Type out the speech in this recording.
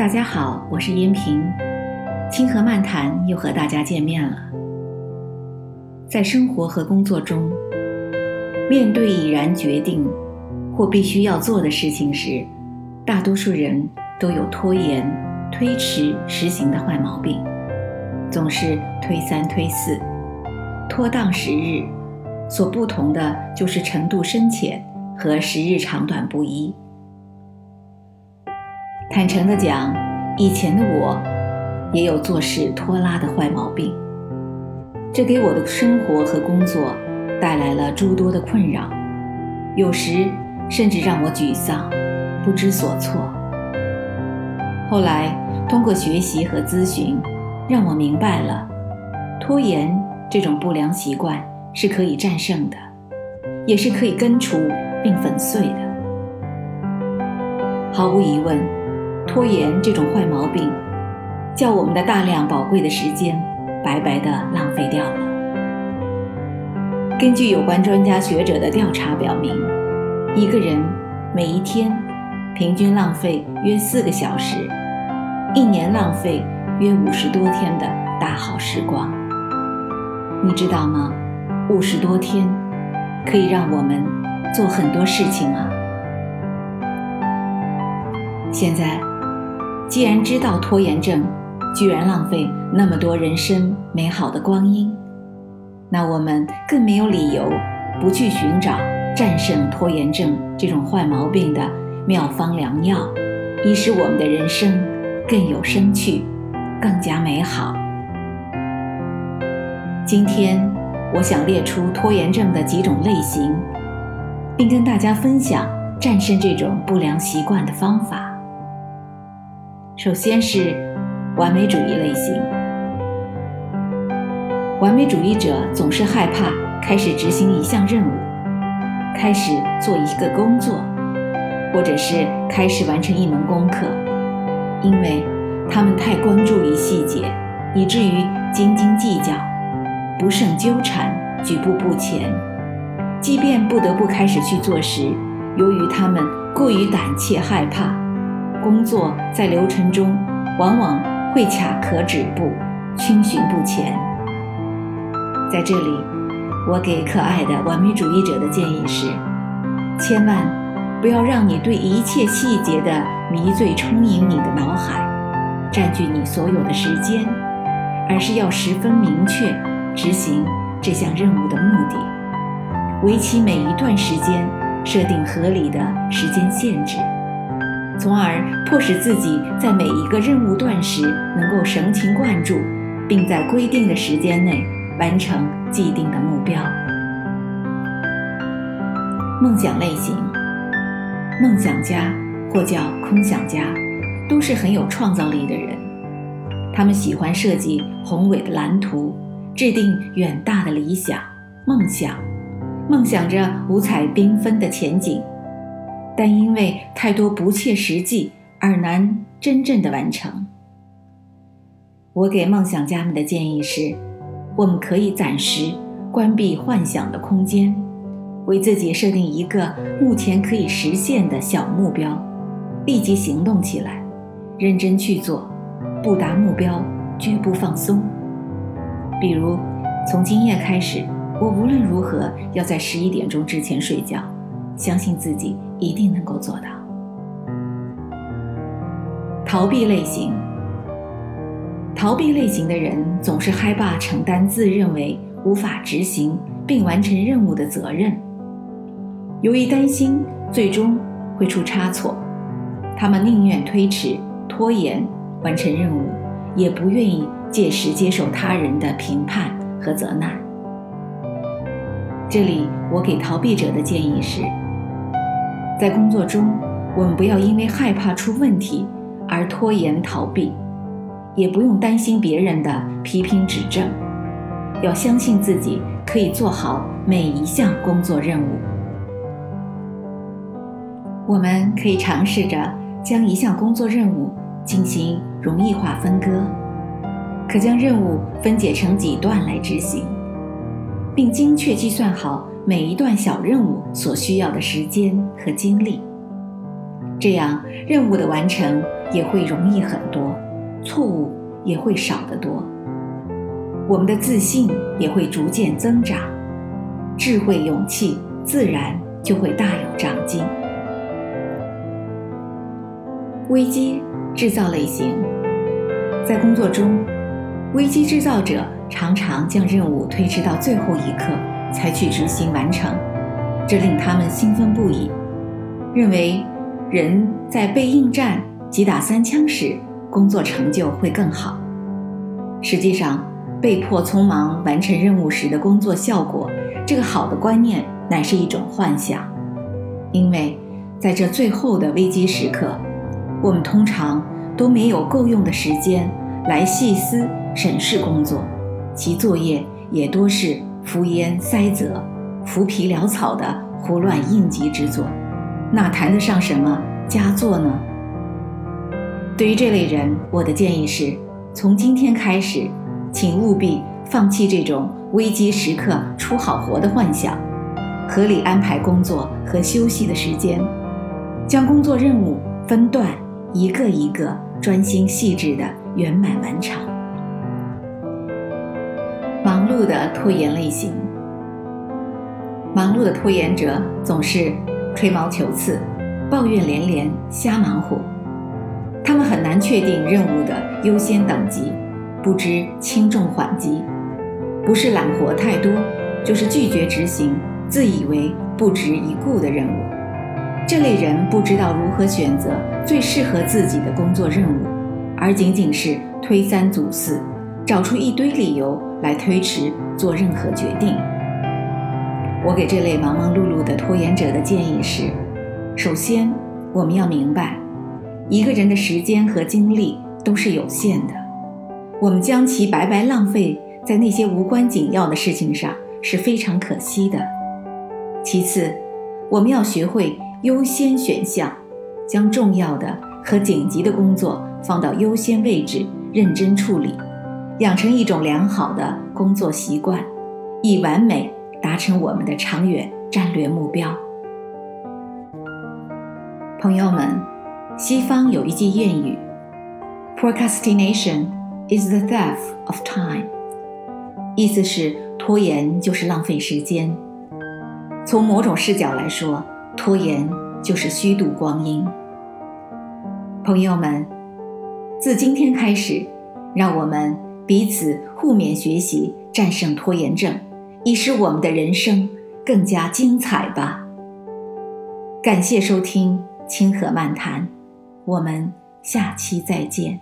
大家好，我是燕平，清河漫谈又和大家见面了。在生活和工作中，面对已然决定或必须要做的事情时，大多数人都有拖延、推迟实行的坏毛病，总是推三推四，拖宕时日。所不同的就是程度深浅和时日长短不一。坦诚的讲，以前的我也有做事拖拉的坏毛病，这给我的生活和工作带来了诸多的困扰，有时甚至让我沮丧、不知所措。后来通过学习和咨询，让我明白了，拖延这种不良习惯是可以战胜的，也是可以根除并粉碎的。毫无疑问。拖延这种坏毛病，叫我们的大量宝贵的时间白白的浪费掉了。根据有关专家学者的调查表明，一个人每一天平均浪费约四个小时，一年浪费约五十多天的大好时光。你知道吗？五十多天可以让我们做很多事情啊！现在。既然知道拖延症居然浪费那么多人生美好的光阴，那我们更没有理由不去寻找战胜拖延症这种坏毛病的妙方良药，以使我们的人生更有生趣，更加美好。今天，我想列出拖延症的几种类型，并跟大家分享战胜这种不良习惯的方法。首先是完美主义类型。完美主义者总是害怕开始执行一项任务，开始做一个工作，或者是开始完成一门功课，因为他们太关注于细节，以至于斤斤计较，不胜纠缠，举步不前。即便不得不开始去做时，由于他们过于胆怯害怕。工作在流程中往往会卡壳止步，逡巡不前。在这里，我给可爱的完美主义者的建议是：千万不要让你对一切细节的迷醉充盈你的脑海，占据你所有的时间，而是要十分明确执行这项任务的目的，为其每一段时间设定合理的时间限制。从而迫使自己在每一个任务段时能够神情贯注，并在规定的时间内完成既定的目标。梦想类型，梦想家或叫空想家，都是很有创造力的人。他们喜欢设计宏伟的蓝图，制定远大的理想、梦想，梦想着五彩缤纷的前景。但因为太多不切实际而难真正的完成。我给梦想家们的建议是：我们可以暂时关闭幻想的空间，为自己设定一个目前可以实现的小目标，立即行动起来，认真去做，不达目标绝不放松。比如，从今夜开始，我无论如何要在十一点钟之前睡觉。相信自己一定能够做到。逃避类型，逃避类型的人总是害怕承担自认为无法执行并完成任务的责任。由于担心最终会出差错，他们宁愿推迟、拖延完成任务，也不愿意届时接受他人的评判和责难。这里，我给逃避者的建议是。在工作中，我们不要因为害怕出问题而拖延逃避，也不用担心别人的批评指正，要相信自己可以做好每一项工作任务。我们可以尝试着将一项工作任务进行容易化分割，可将任务分解成几段来执行，并精确计算好。每一段小任务所需要的时间和精力，这样任务的完成也会容易很多，错误也会少得多。我们的自信也会逐渐增长，智慧、勇气自然就会大有长进。危机制造类型，在工作中，危机制造者常常将任务推迟到最后一刻才去执行完成，这令他们兴奋不已，认为人在被应战、击打三枪时，工作成就会更好。实际上，被迫匆忙完成任务时的工作效果，这个好的观念乃是一种幻想，因为在这最后的危机时刻。我们通常都没有够用的时间来细思审视工作，其作业也多是敷衍塞责、浮皮潦草的胡乱应急之作，哪谈得上什么佳作呢？对于这类人，我的建议是：从今天开始，请务必放弃这种危机时刻出好活的幻想，合理安排工作和休息的时间，将工作任务分段。一个一个专心细致的圆满完成。忙碌的拖延类型，忙碌的拖延者总是吹毛求疵、抱怨连连、瞎忙活。他们很难确定任务的优先等级，不知轻重缓急，不是懒活太多，就是拒绝执行自以为不值一顾的任务。这类人不知道如何选择最适合自己的工作任务，而仅仅是推三阻四，找出一堆理由来推迟做任何决定。我给这类忙忙碌碌的拖延者的建议是：首先，我们要明白，一个人的时间和精力都是有限的，我们将其白白浪费在那些无关紧要的事情上是非常可惜的。其次，我们要学会。优先选项，将重要的和紧急的工作放到优先位置，认真处理，养成一种良好的工作习惯，以完美达成我们的长远战略目标。朋友们，西方有一句谚语：“Procrastination is the theft of time。”意思是拖延就是浪费时间。从某种视角来说，拖延就是虚度光阴。朋友们，自今天开始，让我们彼此互勉学习，战胜拖延症，以使我们的人生更加精彩吧。感谢收听《清河漫谈》，我们下期再见。